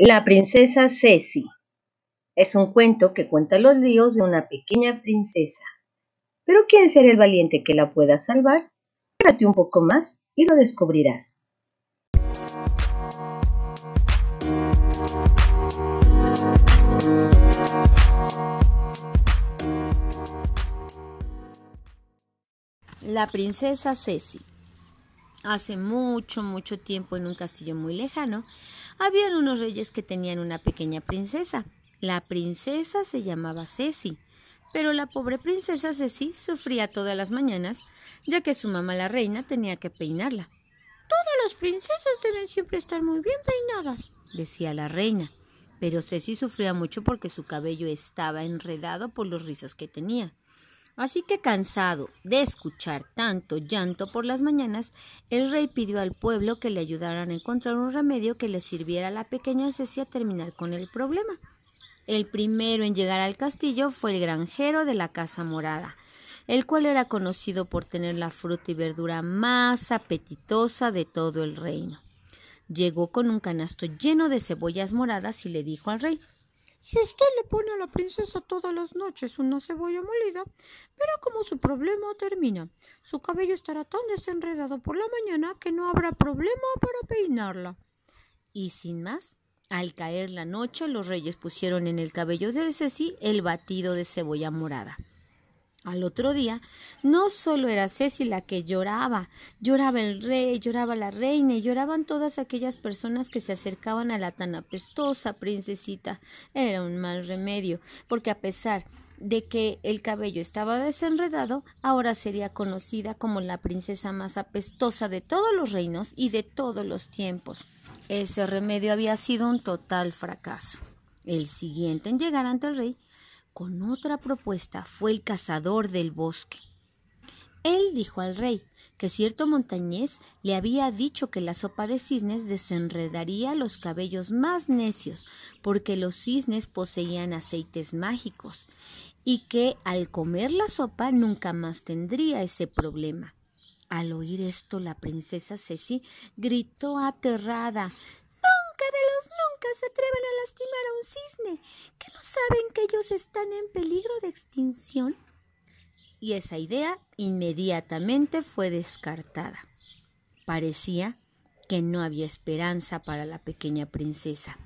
La princesa Ceci es un cuento que cuenta los líos de una pequeña princesa. Pero ¿quién será el valiente que la pueda salvar? Quédate un poco más y lo descubrirás. La princesa Ceci Hace mucho, mucho tiempo en un castillo muy lejano, habían unos reyes que tenían una pequeña princesa. La princesa se llamaba Ceci, pero la pobre princesa Ceci sufría todas las mañanas, ya que su mamá la reina tenía que peinarla. Todas las princesas deben siempre estar muy bien peinadas, decía la reina, pero Ceci sufría mucho porque su cabello estaba enredado por los rizos que tenía. Así que cansado de escuchar tanto llanto por las mañanas, el rey pidió al pueblo que le ayudaran a encontrar un remedio que le sirviera a la pequeña Ceci a terminar con el problema. El primero en llegar al castillo fue el granjero de la Casa Morada, el cual era conocido por tener la fruta y verdura más apetitosa de todo el reino. Llegó con un canasto lleno de cebollas moradas y le dijo al rey si usted le pone a la princesa todas las noches una cebolla molida, verá cómo su problema termina. Su cabello estará tan desenredado por la mañana que no habrá problema para peinarla. Y sin más, al caer la noche, los reyes pusieron en el cabello de Ceci el batido de cebolla morada. Al otro día, no solo era Ceci la que lloraba, lloraba el rey, lloraba la reina y lloraban todas aquellas personas que se acercaban a la tan apestosa princesita. Era un mal remedio, porque a pesar de que el cabello estaba desenredado, ahora sería conocida como la princesa más apestosa de todos los reinos y de todos los tiempos. Ese remedio había sido un total fracaso. El siguiente en llegar ante el rey con otra propuesta fue el cazador del bosque. Él dijo al rey que cierto montañés le había dicho que la sopa de cisnes desenredaría los cabellos más necios, porque los cisnes poseían aceites mágicos, y que al comer la sopa nunca más tendría ese problema. Al oír esto, la princesa Ceci gritó aterrada de los nunca se atreven a lastimar a un cisne, que no saben que ellos están en peligro de extinción. Y esa idea inmediatamente fue descartada. Parecía que no había esperanza para la pequeña princesa.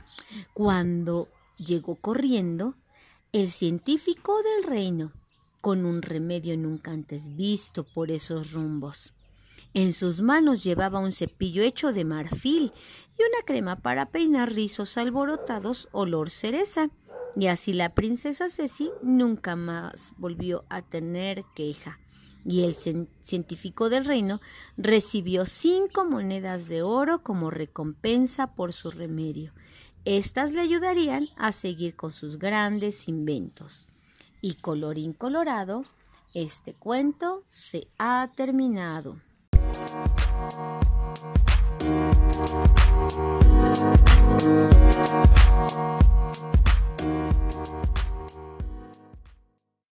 Cuando llegó corriendo el científico del reino, con un remedio nunca antes visto por esos rumbos. En sus manos llevaba un cepillo hecho de marfil y una crema para peinar rizos alborotados olor cereza. Y así la princesa Ceci nunca más volvió a tener queja. Y el científico del reino recibió cinco monedas de oro como recompensa por su remedio. Estas le ayudarían a seguir con sus grandes inventos. Y colorín colorado, este cuento se ha terminado. Thank